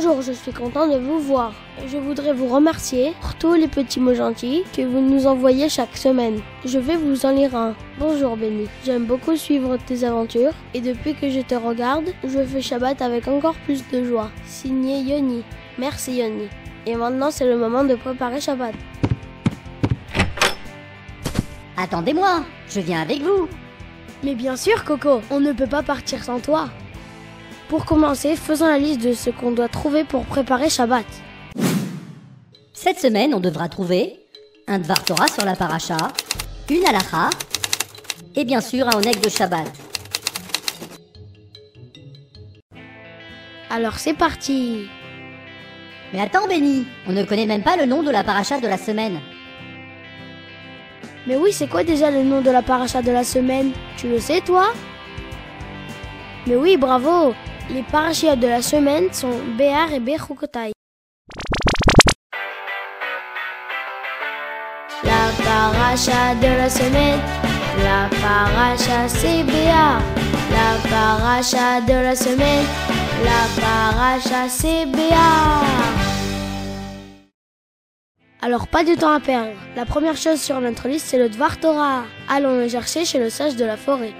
Bonjour, je suis content de vous voir. Je voudrais vous remercier pour tous les petits mots gentils que vous nous envoyez chaque semaine. Je vais vous en lire un. Bonjour Benny, j'aime beaucoup suivre tes aventures et depuis que je te regarde, je fais Shabbat avec encore plus de joie. Signé Yoni. Merci Yoni. Et maintenant c'est le moment de préparer Shabbat. Attendez-moi, je viens avec vous. Mais bien sûr Coco, on ne peut pas partir sans toi. Pour commencer, faisons la liste de ce qu'on doit trouver pour préparer Shabbat. Cette semaine, on devra trouver un Dvar Torah sur la paracha, une halacha et bien sûr un oneg de Shabbat. Alors c'est parti Mais attends Benny, on ne connaît même pas le nom de la paracha de la semaine. Mais oui, c'est quoi déjà le nom de la paracha de la semaine? Tu le sais toi? Mais oui, bravo Les parachas de la semaine sont Béar et Bechukotai. La paracha de la semaine, la paracha c'est Béar. La paracha de la semaine, la paracha c'est Béar. Alors pas de temps à perdre. La première chose sur notre liste c'est le Dvar Torah. Allons le chercher chez le sage de la forêt.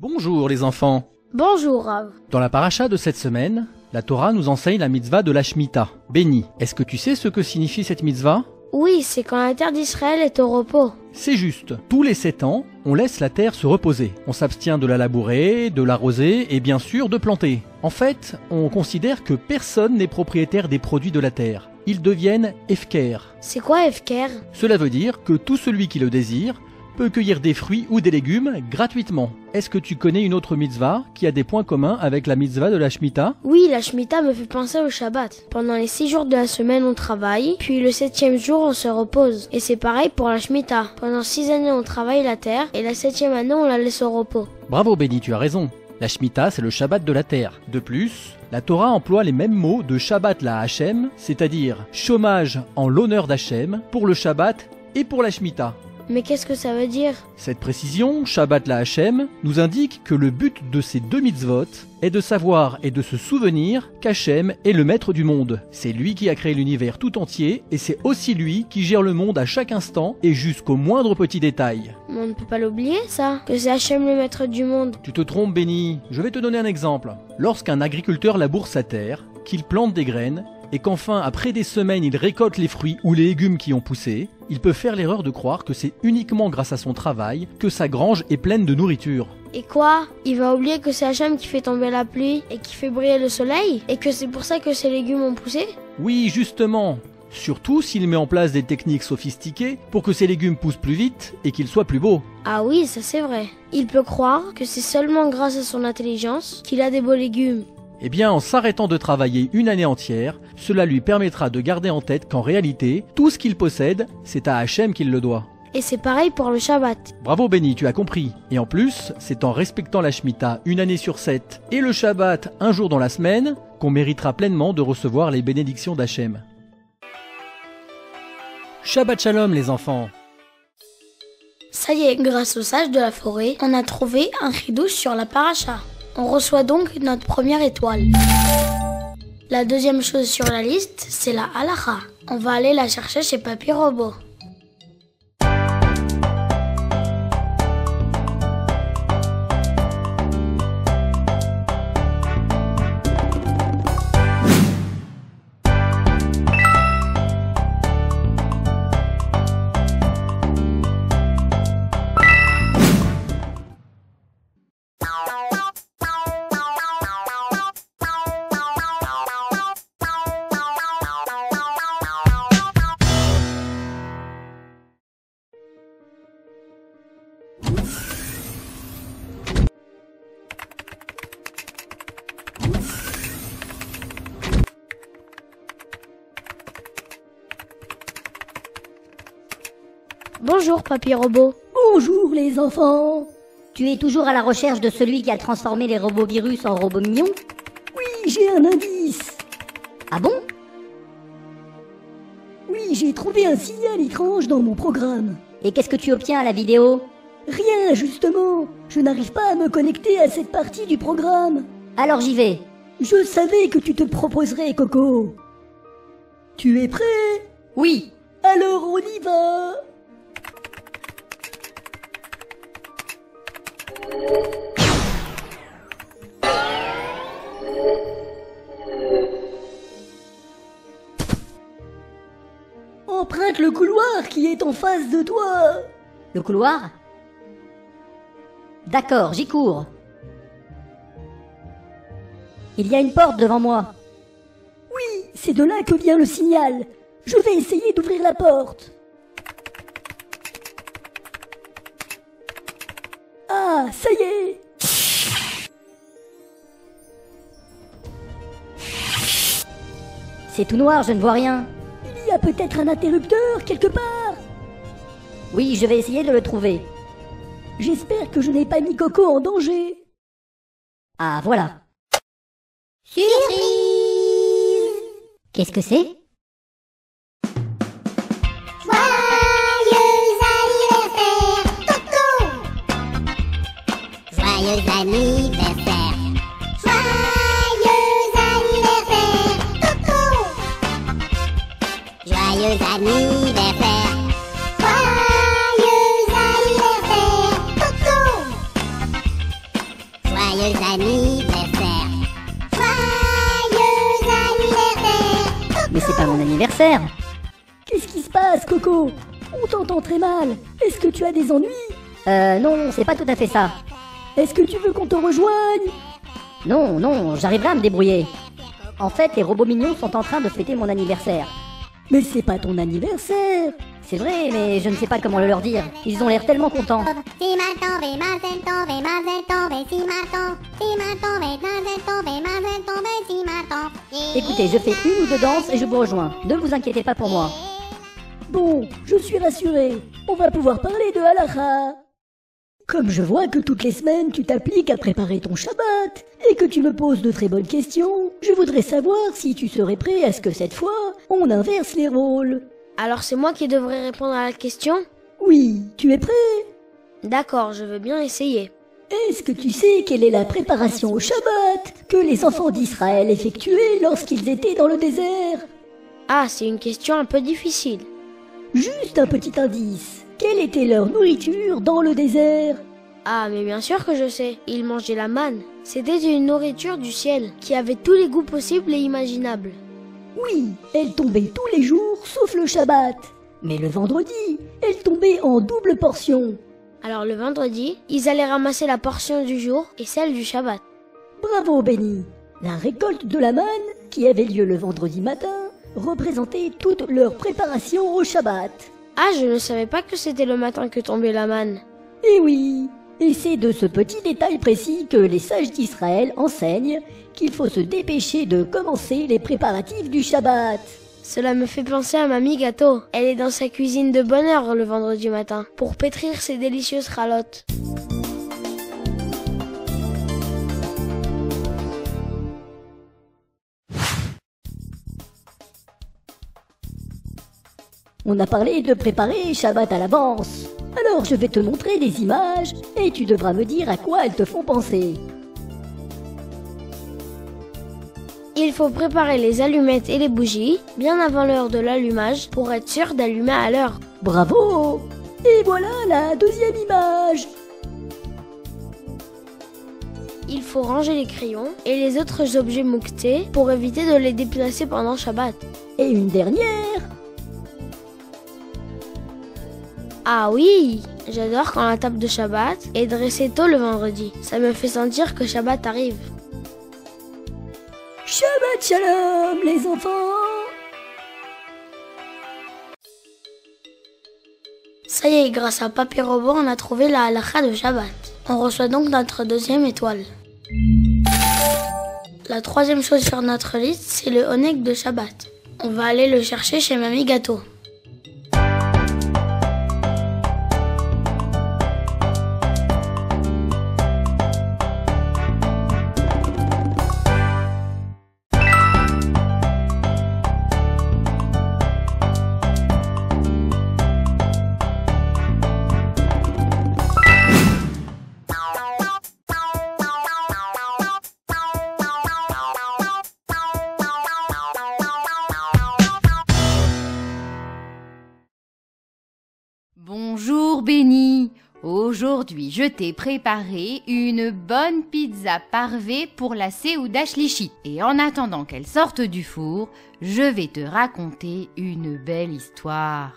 Bonjour les enfants. Bonjour Rav. Dans la paracha de cette semaine, la Torah nous enseigne la mitzvah de la Shemitah. Béni, est-ce que tu sais ce que signifie cette mitzvah? Oui, c'est quand la terre d'Israël est au repos. C'est juste. Tous les sept ans, on laisse la terre se reposer. On s'abstient de la labourer, de l'arroser et bien sûr de planter. En fait, on considère que personne n'est propriétaire des produits de la terre. Ils deviennent efker. C'est quoi Efker? Cela veut dire que tout celui qui le désire peut cueillir des fruits ou des légumes gratuitement. Est-ce que tu connais une autre mitzvah qui a des points communs avec la mitzvah de la Shemitah Oui, la Shemitah me fait penser au Shabbat. Pendant les six jours de la semaine, on travaille, puis le septième jour, on se repose. Et c'est pareil pour la Shemitah. Pendant six années, on travaille la terre, et la septième année, on la laisse au repos. Bravo Béni, tu as raison. La Shemitah, c'est le Shabbat de la terre. De plus, la Torah emploie les mêmes mots de Shabbat la Hachem, c'est-à-dire chômage en l'honneur d'Hachem, pour le Shabbat et pour la Shemitah. Mais qu'est-ce que ça veut dire Cette précision, Shabbat la Hachem, nous indique que le but de ces deux mitzvot est de savoir et de se souvenir qu'Hachem est le maître du monde. C'est lui qui a créé l'univers tout entier et c'est aussi lui qui gère le monde à chaque instant et jusqu'au moindre petit détail. Mais On ne peut pas l'oublier, ça. Que c'est Hachem le maître du monde. Tu te trompes, Béni. Je vais te donner un exemple. Lorsqu'un agriculteur laboure sa terre, qu'il plante des graines, et qu'enfin, après des semaines, il récolte les fruits ou les légumes qui ont poussé, il peut faire l'erreur de croire que c'est uniquement grâce à son travail que sa grange est pleine de nourriture. Et quoi? Il va oublier que c'est Hachem qui fait tomber la pluie et qui fait briller le soleil? Et que c'est pour ça que ces légumes ont poussé? Oui, justement. Surtout s'il met en place des techniques sophistiquées pour que ses légumes poussent plus vite et qu'ils soient plus beaux. Ah oui, ça c'est vrai. Il peut croire que c'est seulement grâce à son intelligence qu'il a des beaux légumes. Eh bien, en s'arrêtant de travailler une année entière, cela lui permettra de garder en tête qu'en réalité, tout ce qu'il possède, c'est à Hachem qu'il le doit. Et c'est pareil pour le Shabbat. Bravo Benny, tu as compris. Et en plus, c'est en respectant la Shemitah une année sur sept et le Shabbat un jour dans la semaine qu'on méritera pleinement de recevoir les bénédictions d'Hachem. Shabbat Shalom les enfants Ça y est, grâce au sage de la forêt, on a trouvé un ridouche sur la paracha. On reçoit donc notre première étoile. La deuxième chose sur la liste, c'est la halacha. On va aller la chercher chez Papy Robot. Bonjour Papy Robot. Bonjour les enfants. Tu es toujours à la recherche de celui qui a transformé les robots virus en robots mignons Oui, j'ai un indice. Ah bon Oui, j'ai trouvé un signal étrange dans mon programme. Et qu'est-ce que tu obtiens à la vidéo Rien, justement. Je n'arrive pas à me connecter à cette partie du programme. Alors j'y vais. Je savais que tu te proposerais, Coco. Tu es prêt? Oui. Alors on y va. Emprunte le couloir qui est en face de toi. Le couloir? D'accord, j'y cours. Il y a une porte devant moi. Oui, c'est de là que vient le signal. Je vais essayer d'ouvrir la porte. Ça y est C'est tout noir, je ne vois rien. Il y a peut-être un interrupteur quelque part. Oui, je vais essayer de le trouver. J'espère que je n'ai pas mis Coco en danger. Ah, voilà. Surprise Qu'est-ce que c'est? Joyeux anniversaire. Joyeux anniversaire, Toto Joyeux anniversaire. Joyeux anniversaire, Toto Joyeux anniversaire. Joyeux anniversaire, Mais c'est pas mon anniversaire. Qu'est-ce qui se passe, Coco? On t'entend très mal. Est-ce que tu as des ennuis? Euh, non, c'est pas tout à fait ça. Est-ce que tu veux qu'on te rejoigne? Non, non, j'arriverai à me débrouiller. En fait, les robots mignons sont en train de fêter mon anniversaire. Mais c'est pas ton anniversaire. C'est vrai, mais je ne sais pas comment le leur dire. Ils ont l'air tellement contents. Écoutez, je fais une ou deux danses et je vous rejoins. Ne vous inquiétez pas pour moi. Bon, je suis rassuré. On va pouvoir parler de halakha. Comme je vois que toutes les semaines tu t'appliques à préparer ton Shabbat et que tu me poses de très bonnes questions, je voudrais savoir si tu serais prêt à ce que cette fois on inverse les rôles. Alors c'est moi qui devrais répondre à la question? Oui, tu es prêt? D'accord, je veux bien essayer. Est-ce que tu sais quelle est la préparation au Shabbat que les enfants d'Israël effectuaient lorsqu'ils étaient dans le désert? Ah, c'est une question un peu difficile. Juste un petit indice. Quelle était leur nourriture dans le désert Ah, mais bien sûr que je sais. Ils mangeaient la manne. C'était une nourriture du ciel qui avait tous les goûts possibles et imaginables. Oui, elle tombait tous les jours sauf le Shabbat. Mais le vendredi, elle tombait en double portion. Alors le vendredi, ils allaient ramasser la portion du jour et celle du Shabbat. Bravo Benny La récolte de la manne, qui avait lieu le vendredi matin, représentait toute leur préparation au Shabbat. Ah, je ne savais pas que c'était le matin que tombait la manne. Eh oui Et c'est de ce petit détail précis que les sages d'Israël enseignent qu'il faut se dépêcher de commencer les préparatifs du Shabbat. Cela me fait penser à Mamie Gâteau. Elle est dans sa cuisine de bonne heure le vendredi matin pour pétrir ses délicieuses ralottes. On a parlé de préparer Shabbat à l'avance. Alors je vais te montrer des images et tu devras me dire à quoi elles te font penser. Il faut préparer les allumettes et les bougies bien avant l'heure de l'allumage pour être sûr d'allumer à l'heure. Bravo Et voilà la deuxième image Il faut ranger les crayons et les autres objets moquetés pour éviter de les déplacer pendant Shabbat. Et une dernière Ah oui J'adore quand la table de Shabbat est dressée tôt le vendredi. Ça me fait sentir que Shabbat arrive. Shabbat Shalom les enfants Ça y est, grâce à Papy Robot, on a trouvé la halakha de Shabbat. On reçoit donc notre deuxième étoile. La troisième chose sur notre liste, c'est le onek de Shabbat. On va aller le chercher chez Mamie Gâteau. Aujourd'hui, je t'ai préparé une bonne pizza parvée pour la Seouda Shlichit. Et en attendant qu'elle sorte du four, je vais te raconter une belle histoire.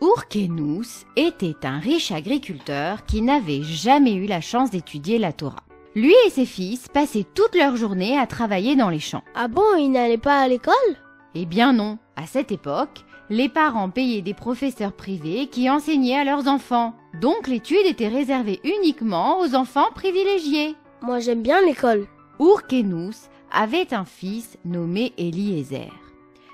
Urkenous était un riche agriculteur qui n'avait jamais eu la chance d'étudier la Torah. Lui et ses fils passaient toute leur journée à travailler dans les champs. Ah bon, il n'allait pas à l'école? Eh bien non, à cette époque, les parents payaient des professeurs privés qui enseignaient à leurs enfants. Donc l'étude était réservée uniquement aux enfants privilégiés. Moi j'aime bien l'école. Urkenous avait un fils nommé Eliezer.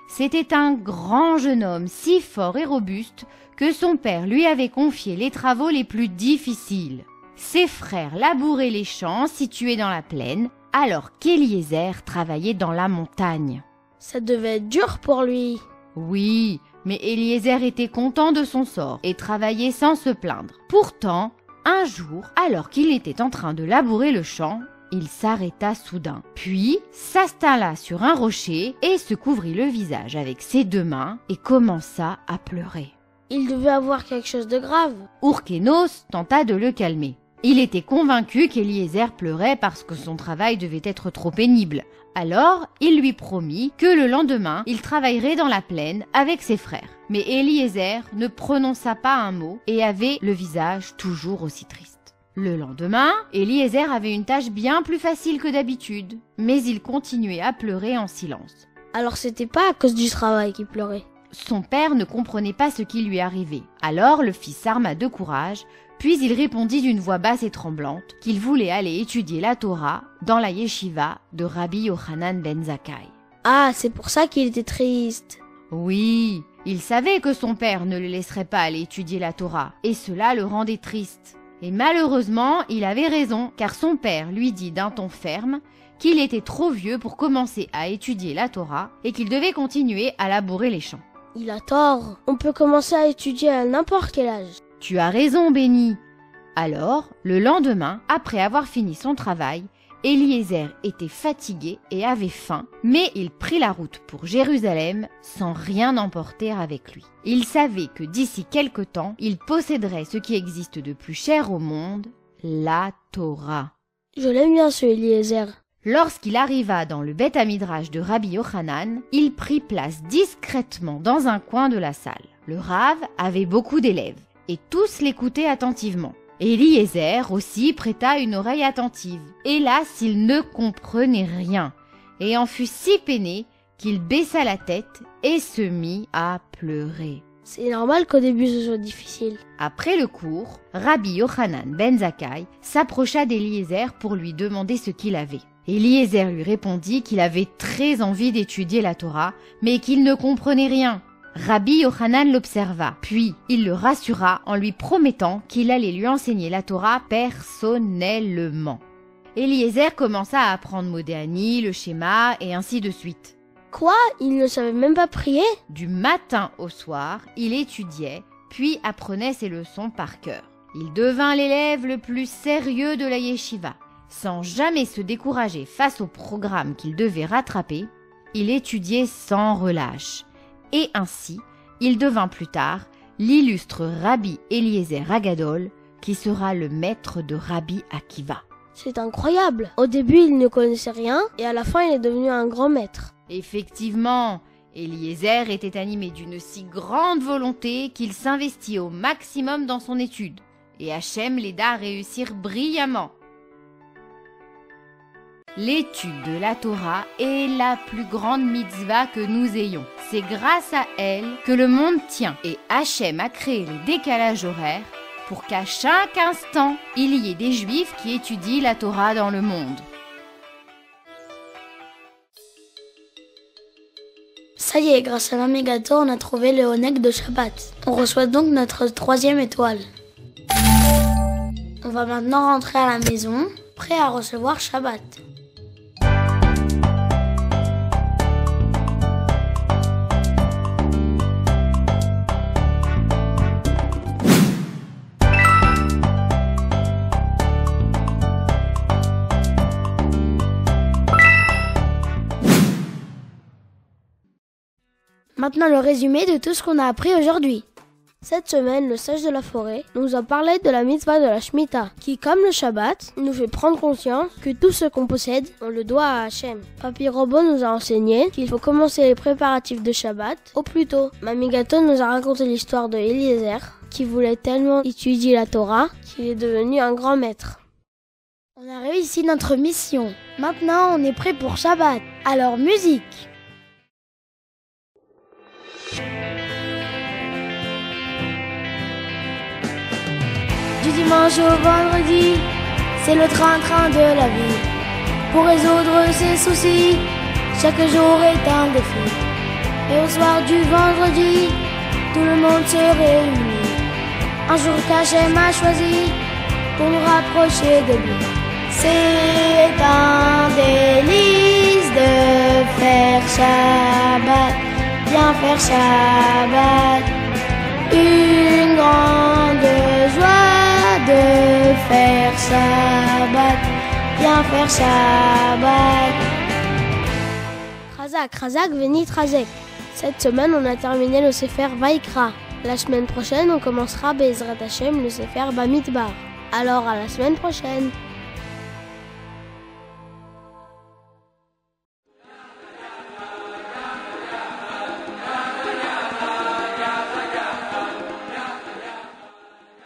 C'était un grand jeune homme si fort et robuste que son père lui avait confié les travaux les plus difficiles. Ses frères labouraient les champs situés dans la plaine, alors qu'Eliezer travaillait dans la montagne. Ça devait être dur pour lui. Oui, mais Eliezer était content de son sort et travaillait sans se plaindre. Pourtant, un jour, alors qu'il était en train de labourer le champ, il s'arrêta soudain, puis s'installa sur un rocher et se couvrit le visage avec ses deux mains et commença à pleurer. Il devait avoir quelque chose de grave. Urkenos tenta de le calmer. Il était convaincu qu'Eliezer pleurait parce que son travail devait être trop pénible. Alors, il lui promit que le lendemain, il travaillerait dans la plaine avec ses frères. Mais Eliezer ne prononça pas un mot et avait le visage toujours aussi triste. Le lendemain, Eliezer avait une tâche bien plus facile que d'habitude, mais il continuait à pleurer en silence. Alors c'était pas à cause du travail qu'il pleurait. Son père ne comprenait pas ce qui lui arrivait. Alors le fils s'arma de courage, puis il répondit d'une voix basse et tremblante qu'il voulait aller étudier la Torah dans la yeshiva de Rabbi Yochanan ben Zakkai. Ah, c'est pour ça qu'il était triste. Oui, il savait que son père ne le laisserait pas aller étudier la Torah, et cela le rendait triste. Et malheureusement, il avait raison, car son père lui dit d'un ton ferme qu'il était trop vieux pour commencer à étudier la Torah et qu'il devait continuer à labourer les champs. Il a tort. On peut commencer à étudier à n'importe quel âge. Tu as raison, Béni. Alors, le lendemain, après avoir fini son travail, Eliezer était fatigué et avait faim, mais il prit la route pour Jérusalem sans rien emporter avec lui. Il savait que d'ici quelque temps, il posséderait ce qui existe de plus cher au monde, la Torah. Je l'aime bien ce Eliezer. Lorsqu'il arriva dans le Beth Amidrash de Rabbi Yochanan, il prit place discrètement dans un coin de la salle. Le Rav avait beaucoup d'élèves et tous l'écoutaient attentivement. Eliezer aussi prêta une oreille attentive. Hélas, il ne comprenait rien et en fut si peiné qu'il baissa la tête et se mit à pleurer. C'est normal qu'au début ce soit difficile. Après le cours, Rabbi Yochanan ben Zakkai s'approcha d'Eliezer pour lui demander ce qu'il avait. Eliezer lui répondit qu'il avait très envie d'étudier la Torah, mais qu'il ne comprenait rien. Rabbi Yochanan l'observa, puis il le rassura en lui promettant qu'il allait lui enseigner la Torah personnellement. Eliezer commença à apprendre Modéani, le schéma et ainsi de suite. Quoi? Il ne savait même pas prier? Du matin au soir, il étudiait, puis apprenait ses leçons par cœur. Il devint l'élève le plus sérieux de la yeshiva. Sans jamais se décourager face au programme qu'il devait rattraper, il étudiait sans relâche. Et ainsi, il devint plus tard l'illustre Rabbi Eliezer Agadol, qui sera le maître de Rabbi Akiva. C'est incroyable. Au début, il ne connaissait rien et à la fin, il est devenu un grand maître. Effectivement, Eliezer était animé d'une si grande volonté qu'il s'investit au maximum dans son étude. Et Hachem l'aida à réussir brillamment. L'étude de la Torah est la plus grande mitzvah que nous ayons. C'est grâce à elle que le monde tient et Hachem a créé les décalages horaires pour qu'à chaque instant, il y ait des juifs qui étudient la Torah dans le monde. Ça y est, grâce à l'Amégator, on a trouvé le Honek de Shabbat. On reçoit donc notre troisième étoile. On va maintenant rentrer à la maison, prêt à recevoir Shabbat. Maintenant le résumé de tout ce qu'on a appris aujourd'hui. Cette semaine, le sage de la forêt nous a parlé de la mitzvah de la Shemitah, qui, comme le Shabbat, nous fait prendre conscience que tout ce qu'on possède, on le doit à Hachem. Papy Robot nous a enseigné qu'il faut commencer les préparatifs de Shabbat au plus tôt. Mamie Gâteau nous a raconté l'histoire de Eliezer, qui voulait tellement étudier la Torah qu'il est devenu un grand maître. On a réussi notre mission. Maintenant, on est prêt pour Shabbat. Alors, musique dimanche au vendredi, c'est le train-train de la vie. Pour résoudre ses soucis, chaque jour est un défi. Et au soir du vendredi, tout le monde se réunit. Un jour qu'Hachem m'a choisi pour nous rapprocher de lui. C'est un délice de faire Shabbat, bien faire Shabbat. Faire Shabbat, bien faire Shabbat. Razak, Razak, Venit Razek. Cette semaine, on a terminé le Sefer Vaikra. La semaine prochaine, on commencera Bezrat Hashem, le Sefer Bamidbar. Alors à la semaine prochaine